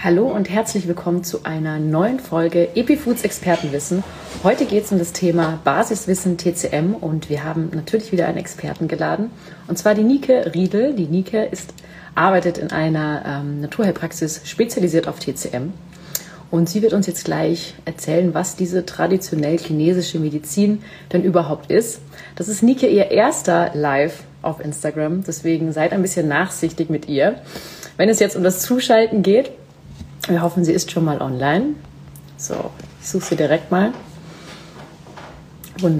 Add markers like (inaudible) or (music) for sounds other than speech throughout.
Hallo und herzlich willkommen zu einer neuen Folge Epifoods Expertenwissen. Heute geht es um das Thema Basiswissen TCM und wir haben natürlich wieder einen Experten geladen und zwar die Nike Riedel. Die Nike ist, arbeitet in einer ähm, Naturheilpraxis spezialisiert auf TCM und sie wird uns jetzt gleich erzählen, was diese traditionell chinesische Medizin denn überhaupt ist. Das ist Nike ihr erster Live auf Instagram, deswegen seid ein bisschen nachsichtig mit ihr. Wenn es jetzt um das Zuschalten geht, wir hoffen, sie ist schon mal online. So, ich suche sie direkt mal. Und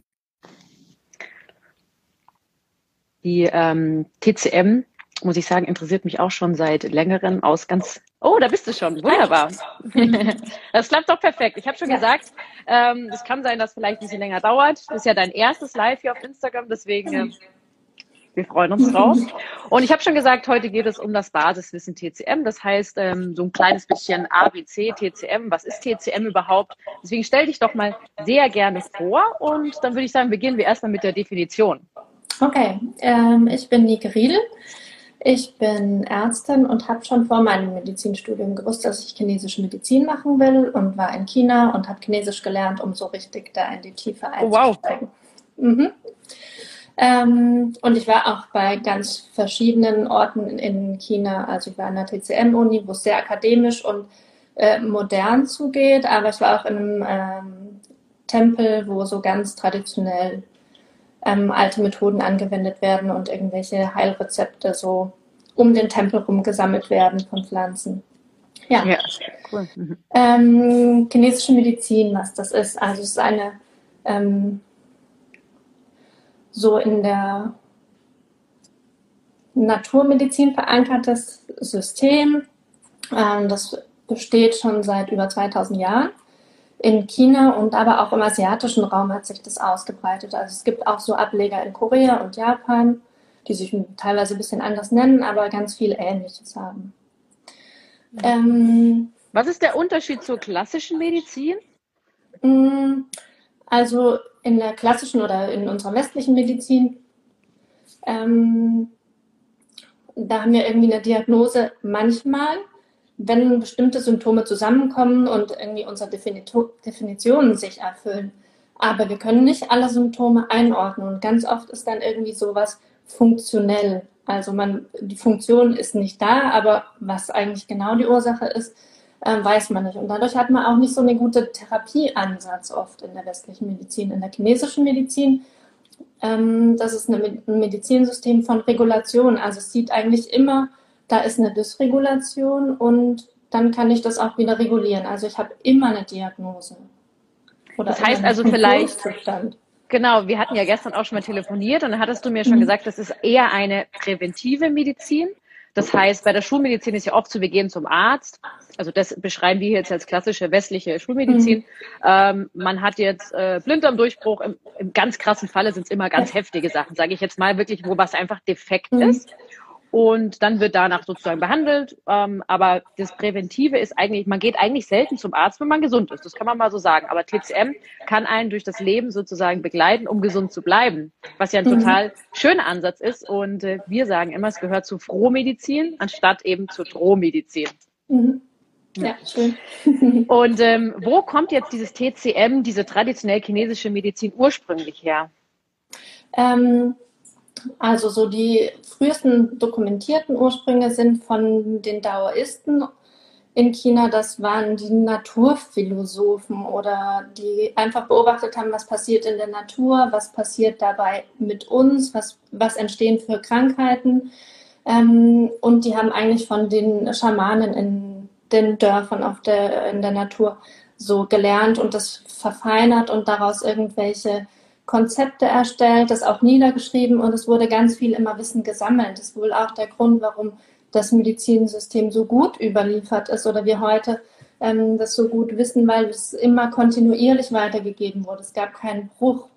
die ähm, TCM, muss ich sagen, interessiert mich auch schon seit längerem aus ganz. Oh, da bist du schon. Wunderbar. (laughs) das klappt doch perfekt. Ich habe schon gesagt, ähm, es kann sein, dass vielleicht ein bisschen länger dauert. Das ist ja dein erstes Live hier auf Instagram, deswegen. Äh, wir freuen uns drauf. (laughs) Und ich habe schon gesagt, heute geht es um das Basiswissen TCM. Das heißt, ähm, so ein kleines bisschen ABC, TCM. Was ist TCM überhaupt? Deswegen stell dich doch mal sehr gerne vor und dann würde ich sagen, beginnen wir erstmal mit der Definition. Okay, ähm, ich bin Nike Riedel. Ich bin Ärztin und habe schon vor meinem Medizinstudium gewusst, dass ich chinesische Medizin machen will und war in China und habe Chinesisch gelernt, um so richtig da in die Tiefe einzusteigen. Oh, wow. Mhm. Ähm, und ich war auch bei ganz verschiedenen Orten in China. Also ich war an der TCM-Uni, wo es sehr akademisch und äh, modern zugeht, aber ich war auch in einem ähm, Tempel, wo so ganz traditionell ähm, alte Methoden angewendet werden und irgendwelche Heilrezepte so um den Tempel rum gesammelt werden von Pflanzen. Ja, ja cool. Mhm. Ähm, chinesische Medizin, was das ist. Also es ist eine ähm, so in der Naturmedizin verankertes System. Ähm, das besteht schon seit über 2000 Jahren in China und aber auch im asiatischen Raum hat sich das ausgebreitet. Also es gibt auch so Ableger in Korea und Japan, die sich teilweise ein bisschen anders nennen, aber ganz viel Ähnliches haben. Ähm, Was ist der Unterschied zur klassischen Medizin? Mm, also in der klassischen oder in unserer westlichen Medizin, ähm, da haben wir irgendwie eine Diagnose manchmal, wenn bestimmte Symptome zusammenkommen und irgendwie unsere Definitionen sich erfüllen. Aber wir können nicht alle Symptome einordnen und ganz oft ist dann irgendwie sowas funktionell. Also man, die Funktion ist nicht da, aber was eigentlich genau die Ursache ist, äh, weiß man nicht. Und dadurch hat man auch nicht so einen guten Therapieansatz oft in der westlichen Medizin. In der chinesischen Medizin, ähm, das ist eine, ein Medizinsystem von Regulation. Also es sieht eigentlich immer, da ist eine Dysregulation und dann kann ich das auch wieder regulieren. Also ich habe immer eine Diagnose. Oder das heißt also vielleicht, Genau, wir hatten ja gestern auch schon mal telefoniert und dann hattest du mir schon mhm. gesagt, das ist eher eine präventive Medizin. Das heißt, bei der Schulmedizin ist ja oft zu Beginn zum Arzt. Also das beschreiben wir jetzt als klassische westliche Schulmedizin. Mhm. Ähm, man hat jetzt äh, Blinddarmdurchbruch. Im, Im ganz krassen Falle sind es immer ganz heftige Sachen, sage ich jetzt mal wirklich, wo was einfach defekt mhm. ist und dann wird danach sozusagen behandelt. Ähm, aber das Präventive ist eigentlich, man geht eigentlich selten zum Arzt, wenn man gesund ist. Das kann man mal so sagen. Aber TCM kann einen durch das Leben sozusagen begleiten, um gesund zu bleiben, was ja ein mhm. total schöner Ansatz ist. Und äh, wir sagen immer, es gehört zu Frohmedizin anstatt eben zur Drohmedizin. Mhm. Ja, schön. (laughs) Und ähm, wo kommt jetzt dieses TCM, diese traditionell chinesische Medizin ursprünglich her? Ähm, also so die frühesten dokumentierten Ursprünge sind von den Daoisten in China. Das waren die Naturphilosophen oder die einfach beobachtet haben, was passiert in der Natur, was passiert dabei mit uns, was, was entstehen für Krankheiten. Ähm, und die haben eigentlich von den Schamanen in den Dörfern auf der, in der Natur so gelernt und das verfeinert und daraus irgendwelche Konzepte erstellt, das auch niedergeschrieben und es wurde ganz viel immer Wissen gesammelt. Das ist wohl auch der Grund, warum das Medizinsystem so gut überliefert ist oder wir heute ähm, das so gut wissen, weil es immer kontinuierlich weitergegeben wurde. Es gab keinen Bruch.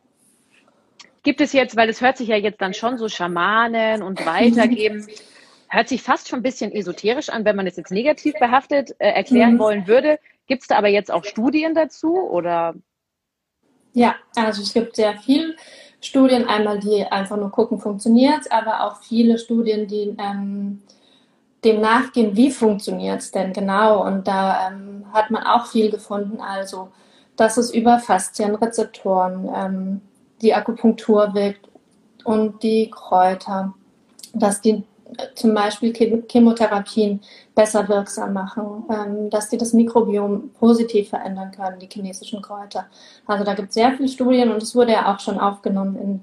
Gibt es jetzt, weil es hört sich ja jetzt dann schon so Schamanen und weitergeben, (laughs) hört sich fast schon ein bisschen esoterisch an, wenn man es jetzt negativ behaftet äh, erklären mhm. wollen würde. Gibt es da aber jetzt auch Studien dazu oder ja, also es gibt sehr viele Studien, einmal die einfach nur gucken, funktioniert aber auch viele Studien, die ähm, dem nachgehen, wie funktioniert es denn genau. Und da ähm, hat man auch viel gefunden. Also, dass es über Faszienrezeptoren ähm, die Akupunktur wirkt und die Kräuter, dass die zum Beispiel Chemotherapien besser wirksam machen, ähm, dass die das Mikrobiom positiv verändern können, die chinesischen Kräuter. Also da gibt es sehr viele Studien und es wurde ja auch schon aufgenommen in,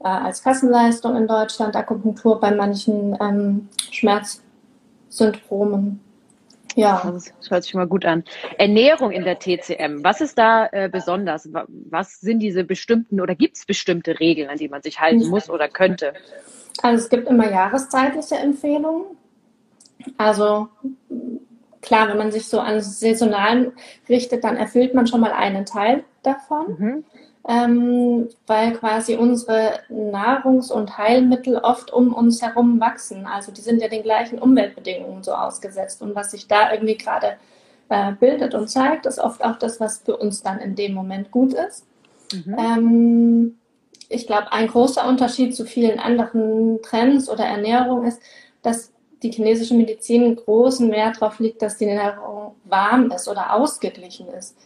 äh, als Kassenleistung in Deutschland, Akupunktur bei manchen ähm, Schmerzsyndromen. Ja. Das hört sich mal gut an. Ernährung in der TCM, was ist da äh, besonders? Was sind diese bestimmten oder gibt es bestimmte Regeln, an die man sich halten muss oder könnte? Also es gibt immer jahreszeitliche Empfehlungen. Also klar, wenn man sich so an saisonalen richtet, dann erfüllt man schon mal einen Teil davon. Mhm ähm, weil quasi unsere Nahrungs- und Heilmittel oft um uns herum wachsen. Also die sind ja den gleichen Umweltbedingungen so ausgesetzt. Und was sich da irgendwie gerade äh, bildet und zeigt, ist oft auch das, was für uns dann in dem Moment gut ist. Mhm. Ähm, ich glaube, ein großer Unterschied zu vielen anderen Trends oder Ernährung ist, dass die chinesische Medizin großen Wert darauf liegt, dass die Ernährung warm ist oder ausgeglichen ist.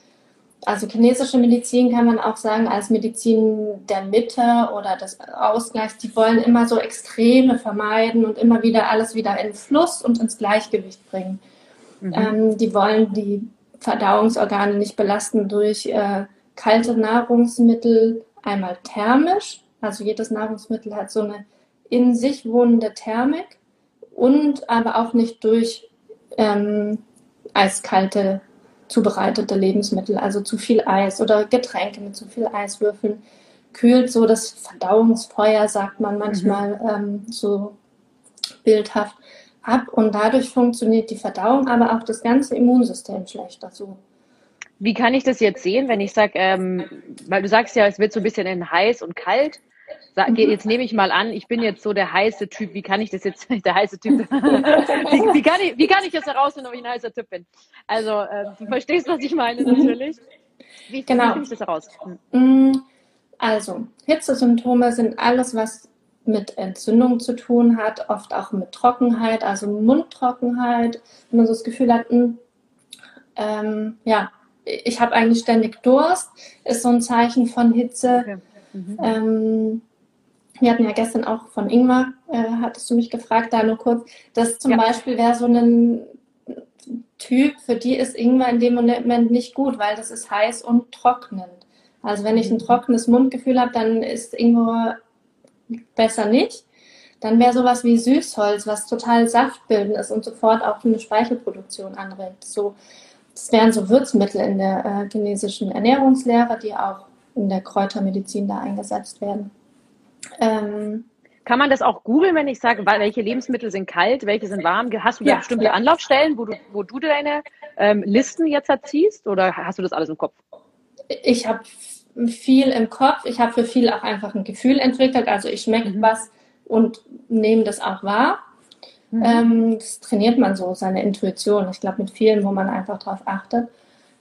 Also chinesische Medizin kann man auch sagen als Medizin der Mitte oder des Ausgleichs. Die wollen immer so Extreme vermeiden und immer wieder alles wieder in Fluss und ins Gleichgewicht bringen. Mhm. Ähm, die wollen die Verdauungsorgane nicht belasten durch äh, kalte Nahrungsmittel, einmal thermisch. Also jedes Nahrungsmittel hat so eine in sich wohnende Thermik und aber auch nicht durch ähm, eiskalte zubereitete Lebensmittel, also zu viel Eis oder Getränke mit zu viel Eiswürfeln, kühlt so das Verdauungsfeuer, sagt man manchmal mhm. ähm, so bildhaft, ab und dadurch funktioniert die Verdauung, aber auch das ganze Immunsystem schlechter so. Wie kann ich das jetzt sehen, wenn ich sage, ähm, weil du sagst ja, es wird so ein bisschen in heiß und kalt. Sag, mhm. Jetzt nehme ich mal an, ich bin jetzt so der heiße Typ. Wie kann ich das jetzt, (laughs) der heiße Typ, (laughs) wie, wie, kann ich, wie kann ich jetzt herausfinden, ob ich ein heißer Typ bin? Also, äh, du verstehst, was ich meine, natürlich. Wie, genau. finde ich das heraus? Hm. Mm, also, Hitzesymptome sind alles, was mit Entzündung zu tun hat, oft auch mit Trockenheit, also Mundtrockenheit, wenn man so das Gefühl hat, mh, hm, ähm, ja, ich habe eigentlich ständig Durst, ist so ein Zeichen von Hitze. Okay. Mhm. Ähm, wir hatten ja gestern auch von Ingmar, äh, hattest du mich gefragt, da nur kurz, das zum ja. Beispiel wäre so ein Typ, für die ist Ingwer in dem Moment nicht gut, weil das ist heiß und trocknend. Also wenn ich ein mhm. trockenes Mundgefühl habe, dann ist Ingwer besser nicht. Dann wäre sowas wie Süßholz, was total saftbildend ist und sofort auch eine Speichelproduktion anregt. So, das wären so Würzmittel in der äh, chinesischen Ernährungslehre, die auch in der Kräutermedizin da eingesetzt werden. Ähm, kann man das auch googeln, wenn ich sage, welche Lebensmittel sind kalt, welche sind warm? Hast du da ja, bestimmte ja. Anlaufstellen, wo du, wo du deine ähm, Listen jetzt erziehst oder hast du das alles im Kopf? Ich habe viel im Kopf. Ich habe für viel auch einfach ein Gefühl entwickelt. Also ich schmecke mhm. was und nehme das auch wahr. Mhm. Ähm, das trainiert man so, seine Intuition. Ich glaube, mit vielen, wo man einfach darauf achtet.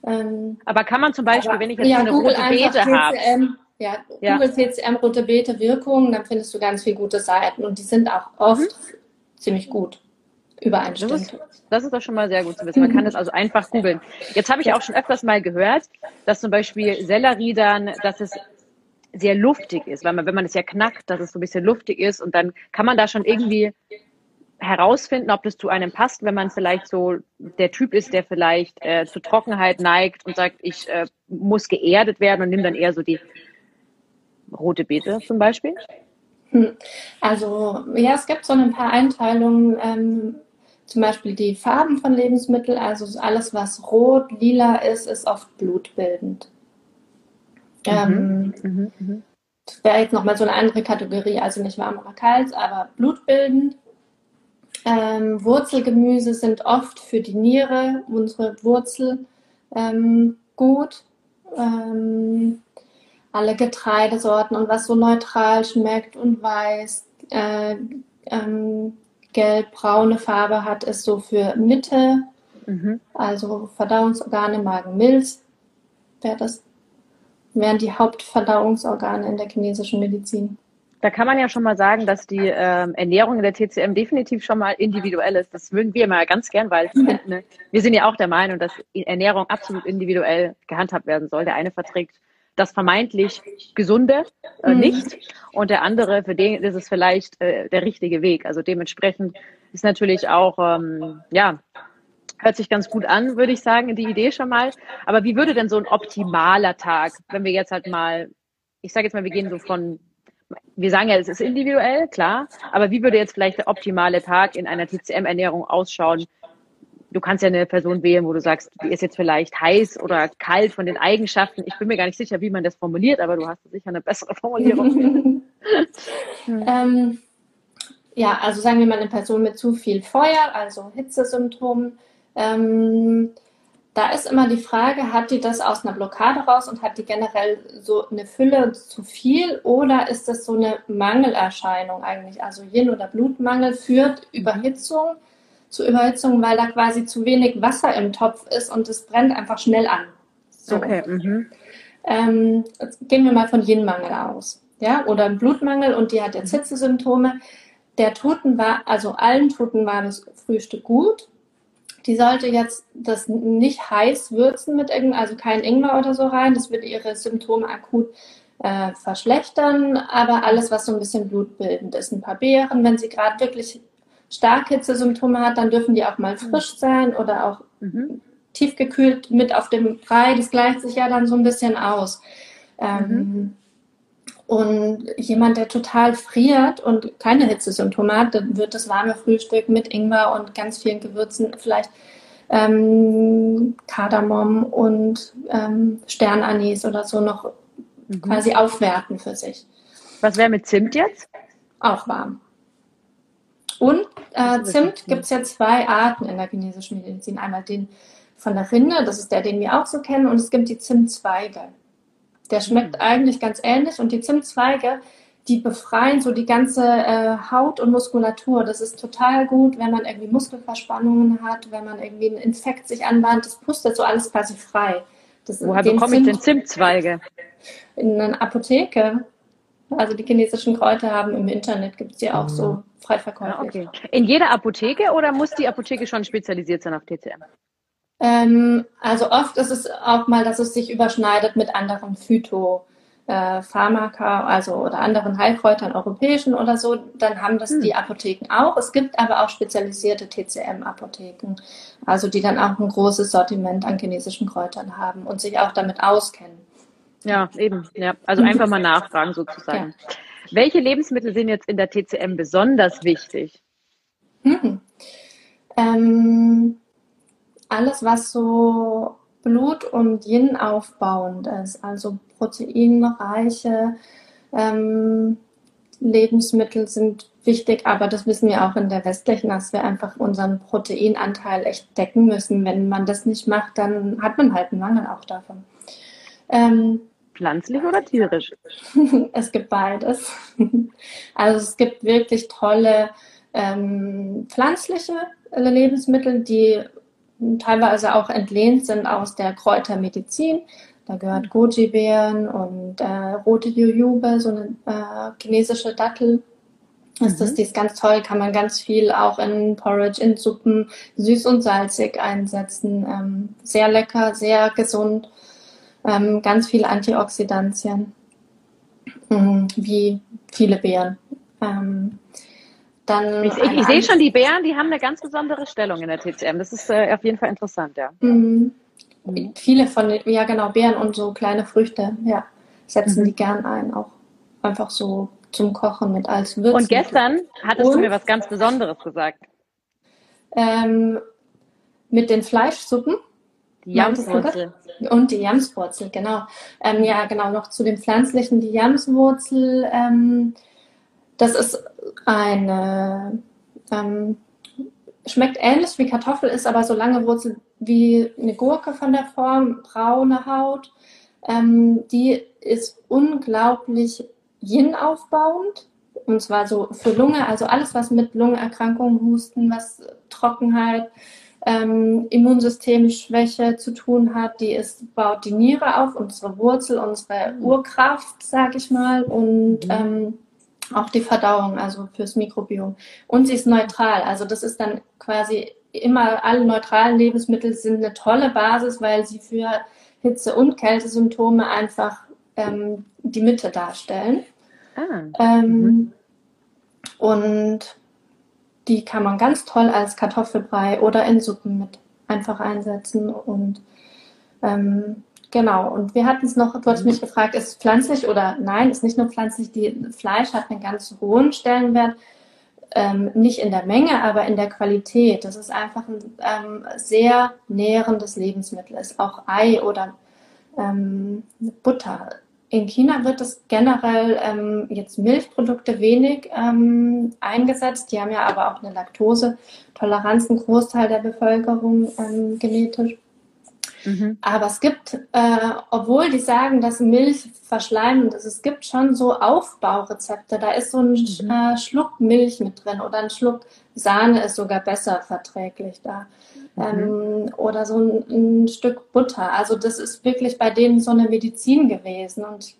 Ähm, aber kann man zum Beispiel, aber, wenn ich jetzt ja, eine Google rote Beete habe, ja, ja, Google TCM rote Beete Wirkung, dann findest du ganz viele gute Seiten und die sind auch oft mhm. ziemlich gut übereinstimmend. Das ist, das ist doch schon mal sehr gut zu wissen. Man kann das also einfach googeln. Jetzt habe ich auch schon öfters mal gehört, dass zum Beispiel Sellerie dann, dass es sehr luftig ist, weil man, wenn man es ja knackt, dass es so ein bisschen luftig ist und dann kann man da schon irgendwie herausfinden, ob das zu einem passt, wenn man vielleicht so der Typ ist, der vielleicht äh, zu Trockenheit neigt und sagt, ich äh, muss geerdet werden und nimmt dann eher so die rote Beete zum Beispiel? Hm. Also ja, es gibt so ein paar Einteilungen, ähm, zum Beispiel die Farben von Lebensmitteln, also alles, was rot, lila ist, ist oft blutbildend. Mhm. Ähm, mhm, mh. Das wäre jetzt nochmal so eine andere Kategorie, also nicht warm oder kalt, aber blutbildend. Ähm, Wurzelgemüse sind oft für die Niere, unsere Wurzel, ähm, gut. Ähm, alle Getreidesorten und was so neutral schmeckt und weiß, äh, ähm, gelb-braune Farbe hat, ist so für Mitte, mhm. also Verdauungsorgane, Magen, Milz, wäre das, wären die Hauptverdauungsorgane in der chinesischen Medizin. Da kann man ja schon mal sagen, dass die ähm, Ernährung in der TCM definitiv schon mal individuell ist. Das mögen wir immer ganz gern, weil (laughs) ne, wir sind ja auch der Meinung, dass Ernährung absolut individuell gehandhabt werden soll. Der eine verträgt das vermeintlich Gesunde äh, mhm. nicht und der andere, für den ist es vielleicht äh, der richtige Weg. Also dementsprechend ist natürlich auch, ähm, ja, hört sich ganz gut an, würde ich sagen, die Idee schon mal. Aber wie würde denn so ein optimaler Tag, wenn wir jetzt halt mal, ich sage jetzt mal, wir gehen so von wir sagen ja, es ist individuell, klar, aber wie würde jetzt vielleicht der optimale Tag in einer TCM-Ernährung ausschauen? Du kannst ja eine Person wählen, wo du sagst, die ist jetzt vielleicht heiß oder kalt von den Eigenschaften. Ich bin mir gar nicht sicher, wie man das formuliert, aber du hast sicher eine bessere (laughs) Formulierung. (laughs) ähm, ja, also sagen wir mal eine Person mit zu viel Feuer, also Hitzesymptomen. Ähm, da ist immer die Frage, hat die das aus einer Blockade raus und hat die generell so eine Fülle zu viel oder ist das so eine Mangelerscheinung eigentlich? Also Yin- oder Blutmangel führt Überhitzung zu Überhitzung, weil da quasi zu wenig Wasser im Topf ist und es brennt einfach schnell an. So. Okay. Mhm. Ähm, gehen wir mal von Yin-Mangel aus. Ja, oder Blutmangel und die hat jetzt Hitzesymptome. Der Toten war, also allen Toten war das Frühstück gut die sollte jetzt das nicht heiß würzen mit irgendeinem, also kein Ingwer oder so rein. Das würde ihre Symptome akut äh, verschlechtern. Aber alles, was so ein bisschen blutbildend ist, ein paar Beeren, wenn sie gerade wirklich stark Hitzesymptome hat, dann dürfen die auch mal frisch sein oder auch mhm. tiefgekühlt mit auf dem Brei. Das gleicht sich ja dann so ein bisschen aus. Ähm, mhm. Und jemand, der total friert und keine Hitzesymptome hat, dann wird das warme Frühstück mit Ingwer und ganz vielen Gewürzen, vielleicht ähm, Kardamom und ähm, Sternanis oder so noch mhm. quasi aufwerten für sich. Was wäre mit Zimt jetzt? Auch warm. Und äh, Zimt gibt es ja zwei Arten in der chinesischen Medizin. Einmal den von der Rinde, das ist der, den wir auch so kennen, und es gibt die Zimtzweige. Der schmeckt mhm. eigentlich ganz ähnlich und die Zimtzweige, die befreien so die ganze äh, Haut und Muskulatur. Das ist total gut, wenn man irgendwie Muskelverspannungen hat, wenn man irgendwie einen Infekt sich anbahnt. Das pustet so alles quasi frei. Das, Woher bekomme ich denn Zimtzweige? In einer Apotheke. Also die chinesischen Kräuter haben im Internet, gibt es die auch so frei verkäuflich. Ja, okay. In jeder Apotheke oder muss die Apotheke schon spezialisiert sein auf TCM? Ähm, also oft ist es auch mal, dass es sich überschneidet mit anderen Phytopharmaka, äh, also oder anderen Heilkräutern, europäischen oder so, dann haben das hm. die Apotheken auch. Es gibt aber auch spezialisierte TCM-Apotheken, also die dann auch ein großes Sortiment an chinesischen Kräutern haben und sich auch damit auskennen. Ja, eben. Ja. Also einfach mal nachfragen sozusagen. Ja. Welche Lebensmittel sind jetzt in der TCM besonders wichtig? Hm. Ähm, alles, was so Blut- und Yin aufbauend ist, also proteinreiche ähm, Lebensmittel sind wichtig, aber das wissen wir auch in der westlichen, dass wir einfach unseren Proteinanteil echt decken müssen. Wenn man das nicht macht, dann hat man halt einen Mangel auch davon. Ähm, Pflanzlich oder tierisch? (laughs) es gibt beides. (laughs) Also es gibt wirklich tolle ähm, pflanzliche Lebensmittel, die teilweise auch entlehnt sind aus der Kräutermedizin. Da gehört Goji-Beeren und äh, rote Jujube, so eine äh, chinesische Dattel. Ist das, mhm. die ist ganz toll, kann man ganz viel auch in Porridge, in Suppen, süß und salzig einsetzen. Ähm, sehr lecker, sehr gesund, ähm, ganz viele Antioxidantien, ähm, wie viele Beeren. Ähm, dann ich, ich, ich sehe schon, die Bären, die haben eine ganz besondere Stellung in der TCM. Das ist äh, auf jeden Fall interessant, ja. Mhm. Mhm. Viele von den, ja genau, Beeren und so kleine Früchte, ja, setzen mhm. die gern ein, auch einfach so zum Kochen mit als Würzen. Und gestern hattest und, du mir was ganz Besonderes gesagt. Ähm, mit den Fleischsuppen. Die Jamswurzel. Und die Jamswurzel, genau. Ähm, ja, genau, noch zu den pflanzlichen, die Jamswurzel. Ähm, das ist eine, ähm, schmeckt ähnlich wie Kartoffel, ist aber so lange Wurzel wie eine Gurke von der Form, braune Haut. Ähm, die ist unglaublich Yin aufbauend. Und zwar so für Lunge, also alles, was mit Lungenerkrankungen, Husten, was Trockenheit, ähm, Immunsystemschwäche zu tun hat, die ist, baut die Niere auf, unsere Wurzel, unsere Urkraft, sag ich mal. Und mhm. ähm, auch die Verdauung, also fürs Mikrobiom. Und sie ist neutral. Also das ist dann quasi immer, alle neutralen Lebensmittel sind eine tolle Basis, weil sie für Hitze- und Kältesymptome einfach ähm, die Mitte darstellen. Ah. Ähm, mhm. Und die kann man ganz toll als Kartoffelbrei oder in Suppen mit einfach einsetzen. Und ähm, genau, und wir hatten es noch, du hast mich gefragt, ist es pflanzlich oder nein, ist nicht nur pflanzlich, die Fleisch hat einen ganz hohen Stellenwert. Ähm, nicht in der Menge, aber in der Qualität. Das ist einfach ein ähm, sehr nährendes Lebensmittel. Ist auch Ei oder ähm, Butter in China wird es generell ähm, jetzt Milchprodukte wenig ähm, eingesetzt. Die haben ja aber auch eine Laktosetoleranz, ein Großteil der Bevölkerung ähm, genetisch. Mhm. Aber es gibt, äh, obwohl die sagen, dass Milch verschleimend ist, es gibt schon so Aufbaurezepte. Da ist so ein mhm. äh, Schluck Milch mit drin oder ein Schluck Sahne ist sogar besser verträglich da. Mhm. Ähm, oder so ein, ein, Stück Butter. Also das ist wirklich bei denen so eine Medizin gewesen und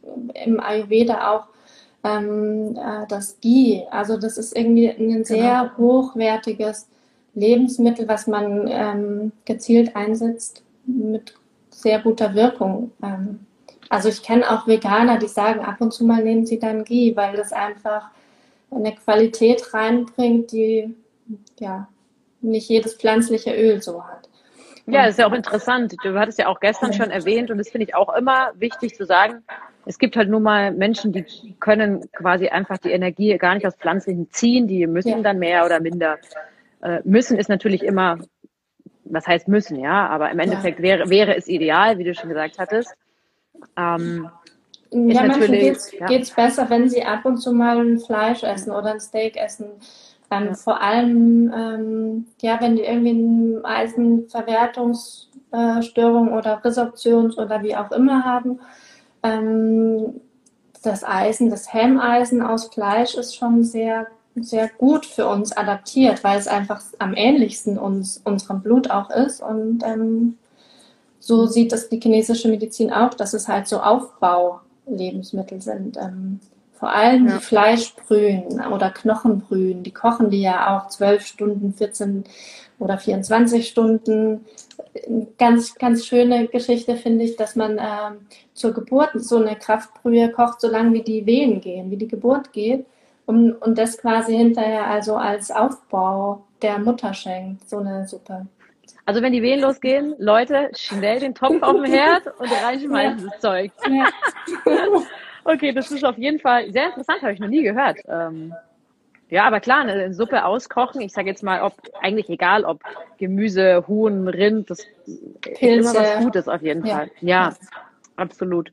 im Ayurveda auch ähm, äh, das Ghee. Also das ist irgendwie ein sehr genau. hochwertiges Lebensmittel, was man ähm, gezielt einsetzt mit sehr guter Wirkung. Ähm, also ich kenne auch Veganer, die sagen, ab und zu mal nehmen sie dann Ghee, weil das einfach eine Qualität reinbringt, die ja nicht jedes pflanzliche Öl so hat. Ja, ist ja auch interessant. Du hattest ja auch gestern schon erwähnt und das finde ich auch immer wichtig zu sagen. Es gibt halt nur mal Menschen, die können quasi einfach die Energie gar nicht aus Pflanzlichen ziehen, die müssen ja. dann mehr oder minder. Äh, müssen ist natürlich immer, was heißt müssen, ja, aber im Endeffekt wäre, wäre es ideal, wie du schon gesagt hattest. Ähm, ja, manchen geht es ja. besser, wenn sie ab und zu mal ein Fleisch essen oder ein Steak essen ähm, ja. Vor allem, ähm, ja, wenn die irgendwie eine Eisenverwertungsstörung oder Resorptions- oder wie auch immer haben, ähm, das Eisen, das Hemmeisen aus Fleisch ist schon sehr, sehr gut für uns adaptiert, weil es einfach am ähnlichsten uns, unserem Blut auch ist. Und ähm, so sieht das die chinesische Medizin auch, dass es halt so Aufbaulebensmittel sind. Ähm, vor allem ja. die Fleischbrühen oder Knochenbrühen, die kochen die ja auch zwölf Stunden, 14 oder 24 Stunden. Ganz, ganz schöne Geschichte finde ich, dass man äh, zur Geburt so eine Kraftbrühe kocht, solange wie die Wehen gehen, wie die Geburt geht. Und, und das quasi hinterher also als Aufbau der Mutter schenkt, so eine Suppe. Also wenn die Wehen losgehen, Leute, schnell den Topf auf dem Herd und reinschmeißen ja. das Zeug. Ja. (laughs) Okay, das ist auf jeden Fall sehr interessant, habe ich noch nie gehört. Ähm, ja, aber klar, eine Suppe auskochen, ich sage jetzt mal, ob eigentlich egal, ob Gemüse, Huhn, Rind, das Pilze. ist immer was Gutes auf jeden Fall. Ja, ja, absolut.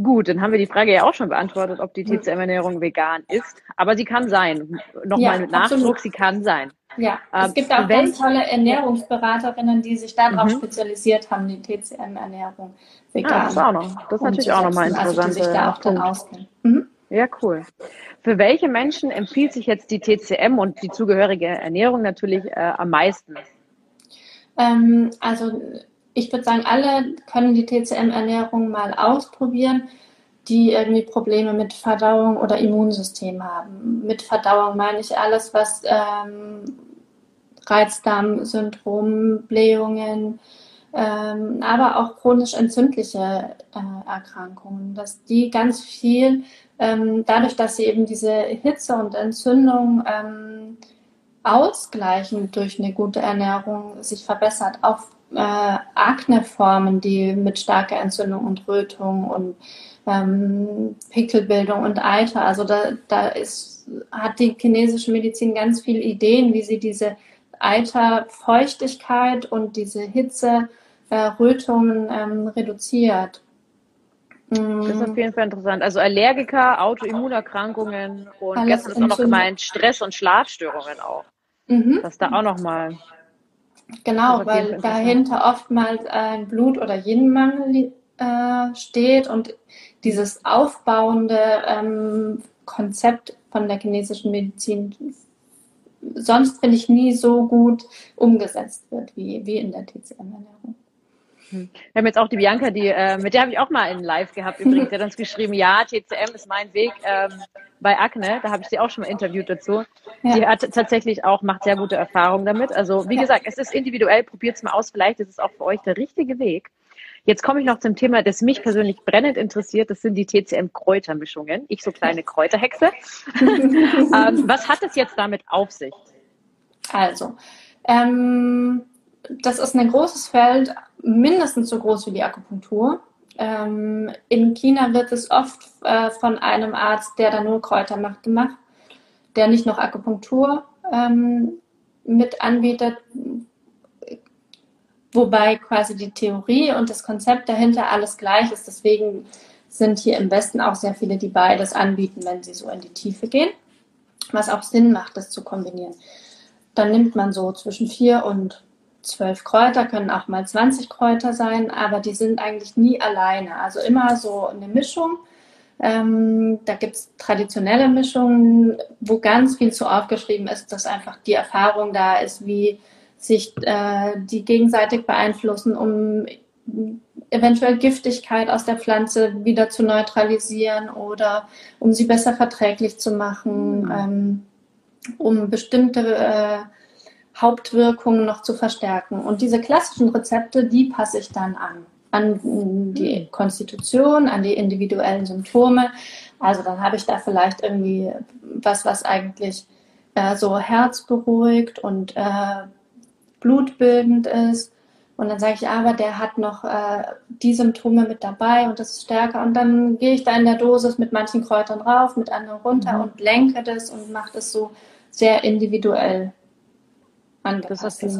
Gut, dann haben wir die Frage ja auch schon beantwortet, ob die TCM-Ernährung vegan ist. Aber sie kann sein. Nochmal ja, mit Nachdruck, absolut. sie kann sein. Ja, ähm, es gibt auch ganz tolle Ernährungsberaterinnen, die sich darauf mhm. spezialisiert haben, die TCM-Ernährung vegan. Ah, das ist, auch noch, das ist natürlich auch nochmal interessant. Also, die sich da auch dann auskennen. Mhm. Ja, cool. Für welche Menschen empfiehlt sich jetzt die TCM und die zugehörige Ernährung natürlich äh, am meisten? Ähm, also ich würde sagen, alle können die TCM-Ernährung mal ausprobieren, die irgendwie Probleme mit Verdauung oder Immunsystem haben. Mit Verdauung meine ich alles, was ähm, Reizdarmsyndrom, Blähungen, ähm, aber auch chronisch entzündliche äh, Erkrankungen, dass die ganz viel, ähm, dadurch, dass sie eben diese Hitze und Entzündung ähm, ausgleichen durch eine gute Ernährung, sich verbessert. Auch äh, Akneformen, die mit starker Entzündung und Rötung und ähm, Pickelbildung und Eiter. Also da, da ist, hat die chinesische Medizin ganz viele Ideen, wie sie diese Eiterfeuchtigkeit und diese Hitze, äh, Rötungen ähm, reduziert. Das ist auf jeden Fall interessant. Also Allergiker, Autoimmunerkrankungen und Alles gestern ist auch noch gemeint Stress und Schlafstörungen auch. Mhm. Dass da auch nochmal Genau, weil dahinter oftmals ein Blut- oder Yin-Mangel äh, steht und dieses aufbauende ähm, Konzept von der chinesischen Medizin sonst finde ich nie so gut umgesetzt wird wie, wie in der TCM-Ernährung. Wir haben jetzt auch die Bianca, die, äh, mit der habe ich auch mal in Live gehabt übrigens. Die hat uns geschrieben, ja, TCM ist mein Weg ähm, bei Akne. Da habe ich sie auch schon mal interviewt dazu. Ja. Die hat tatsächlich auch, macht sehr gute Erfahrungen damit. Also wie ja. gesagt, es ist individuell, probiert es mal aus. Vielleicht ist es auch für euch der richtige Weg. Jetzt komme ich noch zum Thema, das mich persönlich brennend interessiert. Das sind die TCM-Kräutermischungen. Ich so kleine Kräuterhexe. (laughs) ähm, was hat es jetzt damit auf sich? Also, ähm, das ist ein großes Feld, mindestens so groß wie die Akupunktur. Ähm, in China wird es oft äh, von einem Arzt, der da nur Kräuter macht, gemacht, der nicht noch Akupunktur ähm, mit anbietet, wobei quasi die Theorie und das Konzept dahinter alles gleich ist. Deswegen sind hier im Westen auch sehr viele, die beides anbieten, wenn sie so in die Tiefe gehen, was auch Sinn macht, das zu kombinieren. Dann nimmt man so zwischen vier und zwölf Kräuter, können auch mal 20 Kräuter sein, aber die sind eigentlich nie alleine. Also immer so eine Mischung. Ähm, da gibt es traditionelle Mischungen, wo ganz viel zu aufgeschrieben ist, dass einfach die Erfahrung da ist, wie sich äh, die gegenseitig beeinflussen, um eventuell Giftigkeit aus der Pflanze wieder zu neutralisieren oder um sie besser verträglich zu machen, mhm. ähm, um bestimmte äh, Hauptwirkungen noch zu verstärken. Und diese klassischen Rezepte, die passe ich dann an. An die mhm. Konstitution, an die individuellen Symptome. Also dann habe ich da vielleicht irgendwie was, was eigentlich äh, so Herz beruhigt und äh, blutbildend ist. Und dann sage ich, aber der hat noch äh, die Symptome mit dabei und das ist stärker. Und dann gehe ich da in der Dosis mit manchen Kräutern rauf, mit anderen runter mhm. und lenke das und mache das so sehr individuell angepasst. Das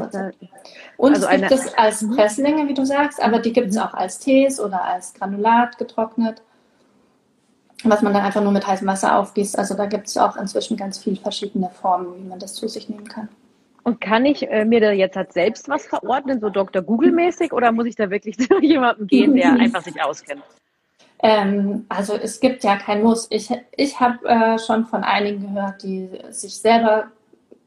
und also es gibt es als mhm. Presslinge, wie du sagst, aber die gibt es mhm. auch als Tees oder als Granulat getrocknet, was man dann einfach nur mit heißem Wasser aufgießt. Also da gibt es auch inzwischen ganz viele verschiedene Formen, wie man das zu sich nehmen kann. Und kann ich äh, mir da jetzt halt selbst was verordnen, so Dr. Google-mäßig, oder muss ich da wirklich (laughs) zu jemandem gehen, der (laughs) einfach sich auskennt? Ähm, also es gibt ja kein Muss. Ich, ich habe äh, schon von einigen gehört, die sich selber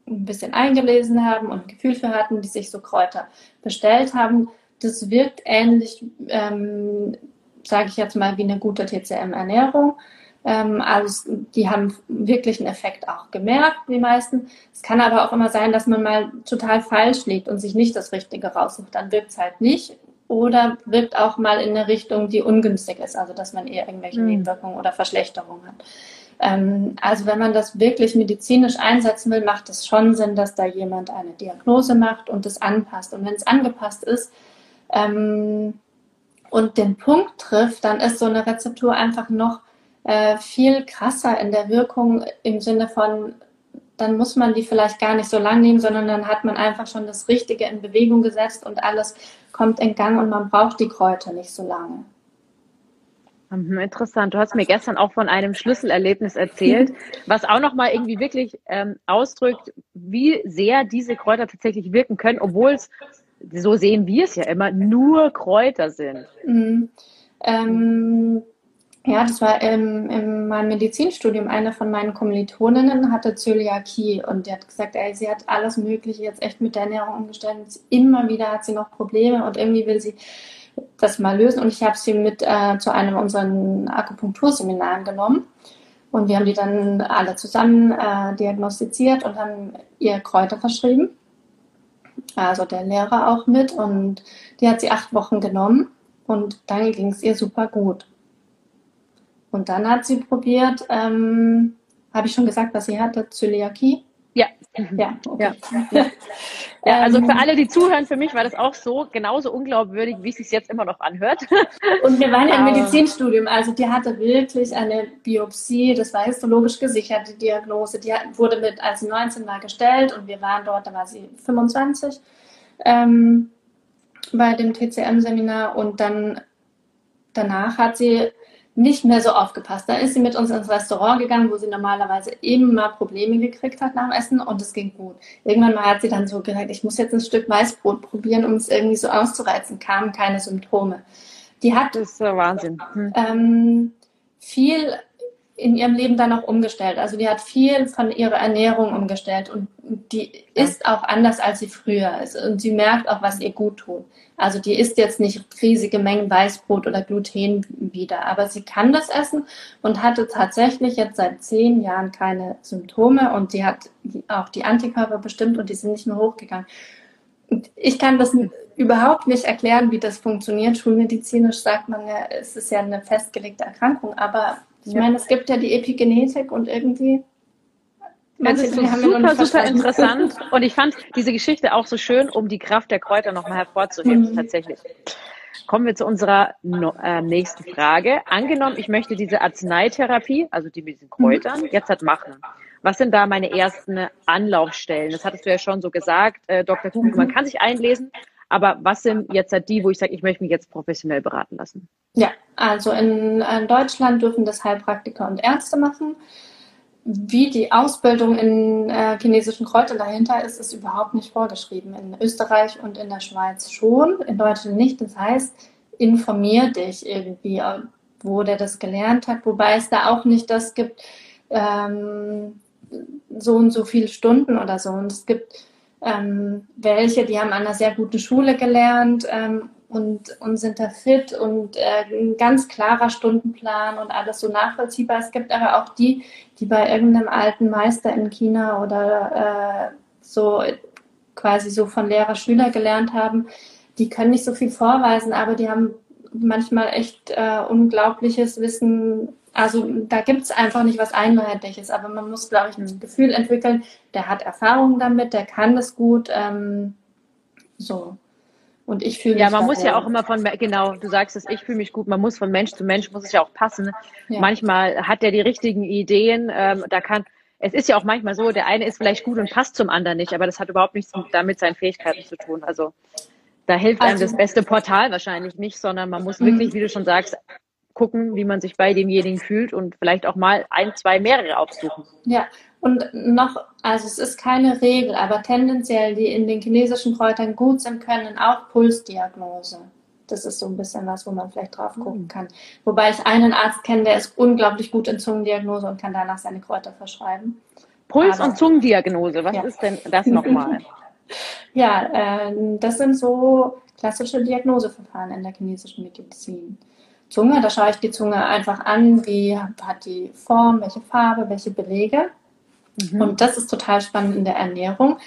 ein bisschen eingelesen haben und ein Gefühl für hatten, die sich so Kräuter bestellt haben. Das wirkt ähnlich, ähm, sage ich jetzt mal, wie eine gute TCM-Ernährung. Ähm, also die haben wirklich einen Effekt auch gemerkt, die meisten. Es kann aber auch immer sein, dass man mal total falsch liegt und sich nicht das Richtige raussucht. Dann wirkt es halt nicht. Oder wirkt auch mal in eine Richtung, die ungünstig ist, also dass man eher irgendwelche mhm. Nebenwirkungen oder Verschlechterungen hat. Ähm, also wenn man das wirklich medizinisch einsetzen will, macht es schon Sinn, dass da jemand eine Diagnose macht und es anpasst. Und wenn es angepasst ist ähm, und den Punkt trifft, dann ist so eine Rezeptur einfach noch äh, viel krasser in der Wirkung im Sinne von, dann muss man die vielleicht gar nicht so lang nehmen, sondern dann hat man einfach schon das Richtige in Bewegung gesetzt und alles kommt in Gang und man braucht die Kräuter nicht so lange. Mhm, interessant. Du hast mir gestern auch von einem Schlüsselerlebnis erzählt, (laughs) was auch nochmal irgendwie wirklich ähm, ausdrückt, wie sehr diese Kräuter tatsächlich wirken können, obwohl es, so sehen wir es ja immer, nur Kräuter sind. Mhm. Ähm, ja, das war im, in meinem Medizinstudium. Eine von meinen Kommilitoninnen hatte Zöliakie und die hat gesagt, ey, sie hat alles Mögliche jetzt echt mit der Ernährung umgestellt. Immer wieder hat sie noch Probleme und irgendwie will sie das mal lösen. Und ich habe sie mit äh, zu einem unserer Akupunkturseminaren genommen. Und wir haben die dann alle zusammen äh, diagnostiziert und haben ihr Kräuter verschrieben. Also der Lehrer auch mit. Und die hat sie acht Wochen genommen. Und dann ging es ihr super gut. Und dann hat sie probiert, ähm, habe ich schon gesagt, was sie hatte, Zöliakie. Ja. Ja, okay. ja. ja. also für ähm, alle, die zuhören, für mich war das auch so genauso unglaubwürdig, wie es sich jetzt immer noch anhört. (laughs) Und wir waren ja im Medizinstudium, also die hatte wirklich eine Biopsie, das war histologisch gesichert, die Diagnose, die wurde mit als 19 Mal gestellt und wir waren dort, da war sie 25 ähm, bei dem TCM-Seminar und dann danach hat sie nicht mehr so aufgepasst. Dann ist sie mit uns ins Restaurant gegangen, wo sie normalerweise immer Probleme gekriegt hat nach dem Essen und es ging gut. Irgendwann mal hat sie dann so gesagt, ich muss jetzt ein Stück Weißbrot probieren, um es irgendwie so auszureizen. Kamen keine Symptome. Die hat das ist der Wahnsinn. Hm. Ähm, viel in ihrem Leben dann auch umgestellt. Also die hat viel von ihrer Ernährung umgestellt und die ist auch anders, als sie früher ist. Und sie merkt auch, was ihr gut tut. Also die isst jetzt nicht riesige Mengen Weißbrot oder Gluten wieder, aber sie kann das essen und hatte tatsächlich jetzt seit zehn Jahren keine Symptome und sie hat auch die Antikörper bestimmt und die sind nicht mehr hochgegangen. Ich kann das überhaupt nicht erklären, wie das funktioniert. Schulmedizinisch sagt man ja, es ist ja eine festgelegte Erkrankung, aber ich meine, es gibt ja die Epigenetik und irgendwie. Das ist so super, super interessant. (laughs) Und ich fand diese Geschichte auch so schön, um die Kraft der Kräuter nochmal hervorzuheben, mhm. tatsächlich. Kommen wir zu unserer äh, nächsten Frage. Angenommen, ich möchte diese Arzneitherapie, also die mit diesen Kräutern, mhm. jetzt halt machen. Was sind da meine ersten Anlaufstellen? Das hattest du ja schon so gesagt, äh, Dr. Kuchen. Man kann sich einlesen, aber was sind jetzt halt die, wo ich sage, ich möchte mich jetzt professionell beraten lassen? Ja, also in, in Deutschland dürfen das Heilpraktiker und Ärzte machen. Wie die Ausbildung in äh, chinesischen Kräutern dahinter ist, ist überhaupt nicht vorgeschrieben. In Österreich und in der Schweiz schon, in Deutschland nicht. Das heißt, informier dich irgendwie, wo der das gelernt hat, wobei es da auch nicht das gibt, ähm, so und so viele Stunden oder so. Und es gibt ähm, welche, die haben an einer sehr guten Schule gelernt ähm, und, und sind da fit und äh, ein ganz klarer Stundenplan und alles so nachvollziehbar. Es gibt aber auch die, die bei irgendeinem alten Meister in China oder äh, so quasi so von Lehrer Schüler gelernt haben, die können nicht so viel vorweisen, aber die haben manchmal echt äh, unglaubliches Wissen also da gibt es einfach nicht was Einheitliches, aber man muss, glaube ich, ein Gefühl entwickeln, der hat Erfahrung damit, der kann das gut. Ähm, so. Und ich fühle mich. Ja, man muss ja auch immer von, genau, du sagst es, ich fühle mich gut, man muss von Mensch zu Mensch, muss es ja auch passen. Ja. Manchmal hat er die richtigen Ideen, ähm, da kann, es ist ja auch manchmal so, der eine ist vielleicht gut und passt zum anderen nicht, aber das hat überhaupt nichts damit seinen Fähigkeiten zu tun. Also da hilft einem also, das beste Portal wahrscheinlich nicht, sondern man muss wirklich, wie du schon sagst, gucken, wie man sich bei demjenigen fühlt und vielleicht auch mal ein, zwei, mehrere aufsuchen. Ja, und noch, also es ist keine Regel, aber tendenziell, die in den chinesischen Kräutern gut sind, können auch Pulsdiagnose. Das ist so ein bisschen was, wo man vielleicht drauf gucken mhm. kann. Wobei ich einen Arzt kenne, der ist unglaublich gut in Zungendiagnose und kann danach seine Kräuter verschreiben. Puls- aber, und Zungendiagnose, was ja. ist denn das nochmal? (laughs) ja, äh, das sind so klassische Diagnoseverfahren in der chinesischen Medizin. Zunge. Da schaue ich die Zunge einfach an, wie hat die Form, welche Farbe, welche Belege. Mhm. Und das ist total spannend in der Ernährung,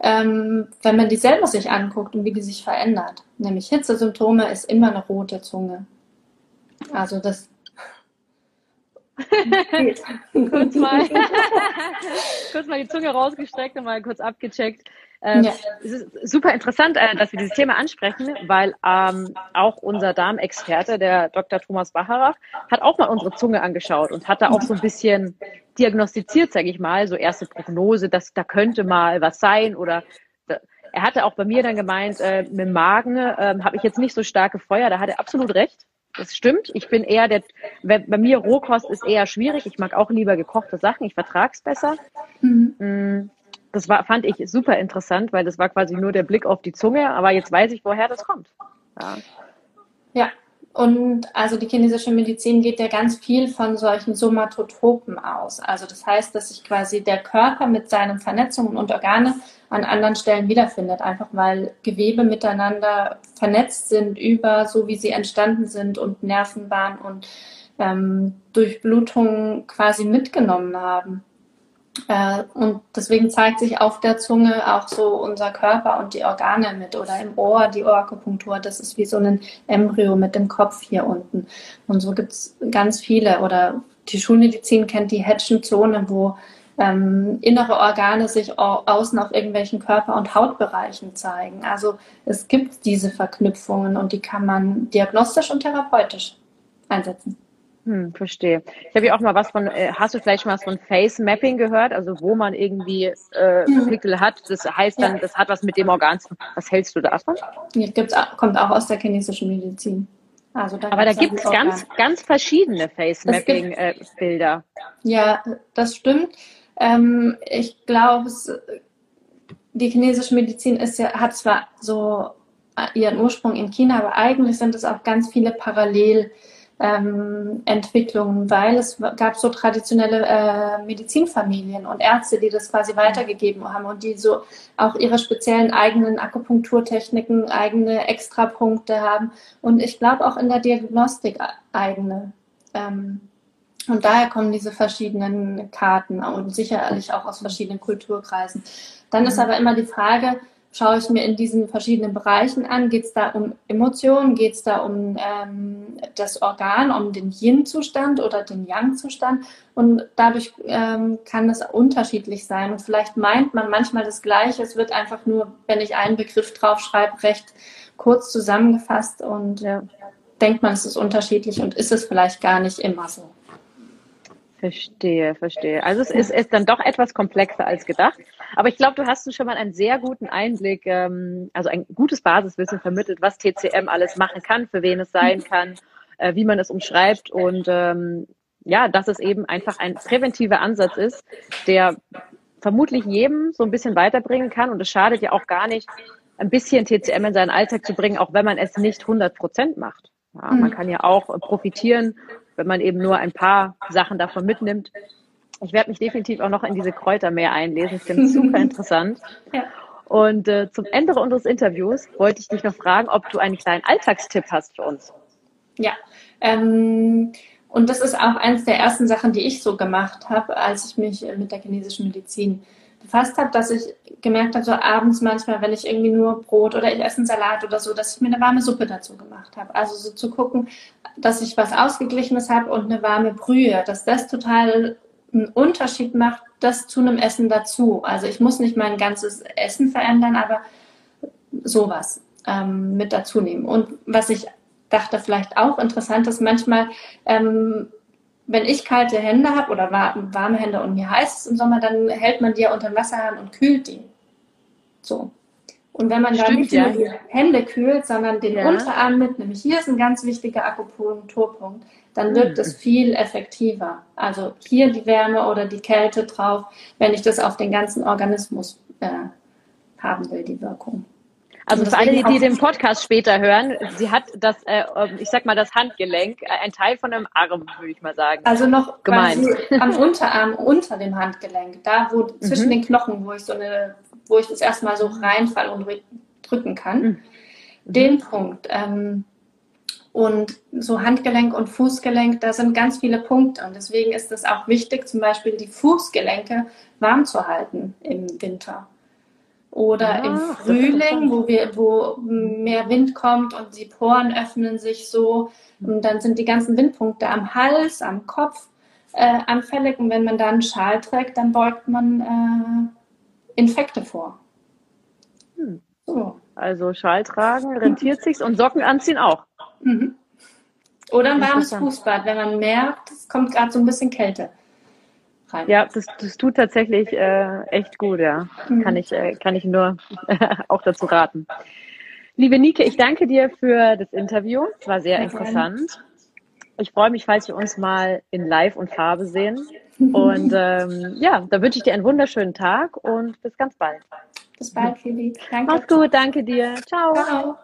ähm, wenn man die selber sich anguckt und wie die sich verändert. Nämlich Hitzesymptome ist immer eine rote Zunge. Also das (laughs) kurz, mal, (laughs) kurz mal die Zunge rausgestreckt und mal kurz abgecheckt. Ähm, ja. Es ist super interessant, äh, dass wir dieses Thema ansprechen, weil ähm, auch unser Darmexperte, der Dr. Thomas Bacharach, hat auch mal unsere Zunge angeschaut und hat da auch so ein bisschen diagnostiziert, sage ich mal, so erste Prognose, dass da könnte mal was sein oder er hatte auch bei mir dann gemeint, äh, mit dem Magen äh, habe ich jetzt nicht so starke Feuer, da hat er absolut recht. Das stimmt. Ich bin eher der, bei mir Rohkost ist eher schwierig. Ich mag auch lieber gekochte Sachen. Ich vertrage es besser. Mhm. Das war, fand ich super interessant, weil das war quasi nur der Blick auf die Zunge, aber jetzt weiß ich, woher das kommt. Ja. ja. Und also die chinesische Medizin geht ja ganz viel von solchen Somatotropen aus. Also das heißt, dass sich quasi der Körper mit seinen Vernetzungen und Organe an anderen Stellen wiederfindet, einfach weil Gewebe miteinander vernetzt sind über so wie sie entstanden sind und Nervenbahn und ähm, Durchblutung quasi mitgenommen haben. Äh, und deswegen zeigt sich auf der Zunge auch so unser Körper und die Organe mit oder im Ohr die Orakupunktur. Das ist wie so ein Embryo mit dem Kopf hier unten. Und so gibt es ganz viele. Oder die Schulmedizin kennt die Hedgen-Zone, wo ähm, innere Organe sich außen auf irgendwelchen Körper- und Hautbereichen zeigen. Also es gibt diese Verknüpfungen und die kann man diagnostisch und therapeutisch einsetzen. Hm, verstehe. Ich habe ja auch mal was von, äh, hast du vielleicht schon was von Face Mapping gehört? Also wo man irgendwie äh, Pickel hat, das heißt dann, ja. das hat was mit dem Organ zu Was hältst du davon? Ja, gibt's, kommt auch aus der chinesischen Medizin. Also da Aber da gibt es ganz, ganz verschiedene Face Mapping äh, Bilder. Ja, das stimmt. Ähm, ich glaube, die chinesische Medizin ist ja, hat zwar so ihren Ursprung in China, aber eigentlich sind es auch ganz viele Parallel ähm, Entwicklungen, weil es gab so traditionelle äh, Medizinfamilien und Ärzte, die das quasi weitergegeben haben und die so auch ihre speziellen eigenen Akupunkturtechniken, eigene Extrapunkte haben und ich glaube auch in der Diagnostik eigene. Ähm, und daher kommen diese verschiedenen Karten und sicherlich auch aus verschiedenen Kulturkreisen. Dann ist mhm. aber immer die Frage, schaue ich mir in diesen verschiedenen Bereichen an. Geht es da um Emotionen? Geht es da um ähm, das Organ, um den Yin-Zustand oder den Yang-Zustand? Und dadurch ähm, kann es unterschiedlich sein. Und vielleicht meint man manchmal das Gleiche. Es wird einfach nur, wenn ich einen Begriff draufschreibe, recht kurz zusammengefasst und ja, denkt man, es ist unterschiedlich und ist es vielleicht gar nicht immer so. Verstehe, verstehe. Also es ist, ist dann doch etwas komplexer als gedacht. Aber ich glaube, du hast uns schon mal einen sehr guten Einblick, ähm, also ein gutes Basiswissen vermittelt, was TCM alles machen kann, für wen es sein kann, äh, wie man es umschreibt und ähm, ja, dass es eben einfach ein präventiver Ansatz ist, der vermutlich jedem so ein bisschen weiterbringen kann. Und es schadet ja auch gar nicht, ein bisschen TCM in seinen Alltag zu bringen, auch wenn man es nicht 100 Prozent macht. Ja, man kann ja auch profitieren wenn man eben nur ein paar Sachen davon mitnimmt. Ich werde mich definitiv auch noch in diese Kräuter mehr einlesen. Ich finde es super interessant. (laughs) Ja. Und äh, zum Ende unseres Interviews wollte ich dich noch fragen, ob du einen kleinen Alltagstipp hast für uns. Ja, ähm, und das ist auch eines der ersten Sachen, die ich so gemacht habe, als ich mich mit der chinesischen Medizin befasst habe, dass ich gemerkt habe, so abends manchmal, wenn ich irgendwie nur Brot oder ich esse einen Salat oder so, dass ich mir eine warme Suppe dazu gemacht habe. Also so zu gucken, dass ich was Ausgeglichenes habe und eine warme Brühe, dass das total einen Unterschied macht, das zu einem Essen dazu. Also ich muss nicht mein ganzes Essen verändern, aber sowas ähm, mit dazu nehmen. Und was ich dachte vielleicht auch interessant ist, manchmal ähm, wenn ich kalte Hände habe oder warme Hände und mir heiß ist im Sommer, dann hält man die ja unter dem Wasserhahn und kühlt die. So. Und wenn man Stimmt, da nicht ja. nur die Hände kühlt, sondern den ja. Unterarm mit, nämlich hier ist ein ganz wichtiger Akupunkturpunkt, dann wirkt mhm. es viel effektiver. Also hier die Wärme oder die Kälte drauf, wenn ich das auf den ganzen Organismus äh, haben will, die Wirkung. Also für alle, die, die den Podcast später hören, sie hat das, äh, ähm, ich sag mal, das Handgelenk, äh, ein Teil von einem Arm, würde ich mal sagen. Also noch gemeint. am Unterarm unter dem Handgelenk, da wo mhm. zwischen den Knochen, wo ich so eine, wo ich das erstmal so reinfall und drücken kann. Mhm. Den Punkt. Ähm, und so Handgelenk und Fußgelenk, da sind ganz viele Punkte. Und deswegen ist es auch wichtig, zum Beispiel die Fußgelenke warm zu halten im Winter. Oder ja, im Frühling, wo, wir, wo mehr Wind kommt und die Poren öffnen sich so. Und dann sind die ganzen Windpunkte am Hals, am Kopf äh, anfällig. Und wenn man da einen Schal trägt, dann beugt man äh, Infekte vor. Hm. So. Also Schal tragen rentiert sich und Socken anziehen auch. Mhm. Oder ein warmes Fußbad, wenn man merkt, es kommt gerade so ein bisschen Kälte rein. Ja, das, das tut tatsächlich äh, echt gut, ja. Mhm. Kann ich, äh, kann ich nur (laughs) auch dazu raten. Liebe Nike, ich danke dir für das Interview. Es war sehr, sehr interessant. Gerne. Ich freue mich, falls wir uns mal in Live und Farbe sehen. Und ähm, ja, da wünsche ich dir einen wunderschönen Tag und bis ganz bald. Bis bald, Philipp. Danke. Mach's gut, danke dir. Ciao. Ciao.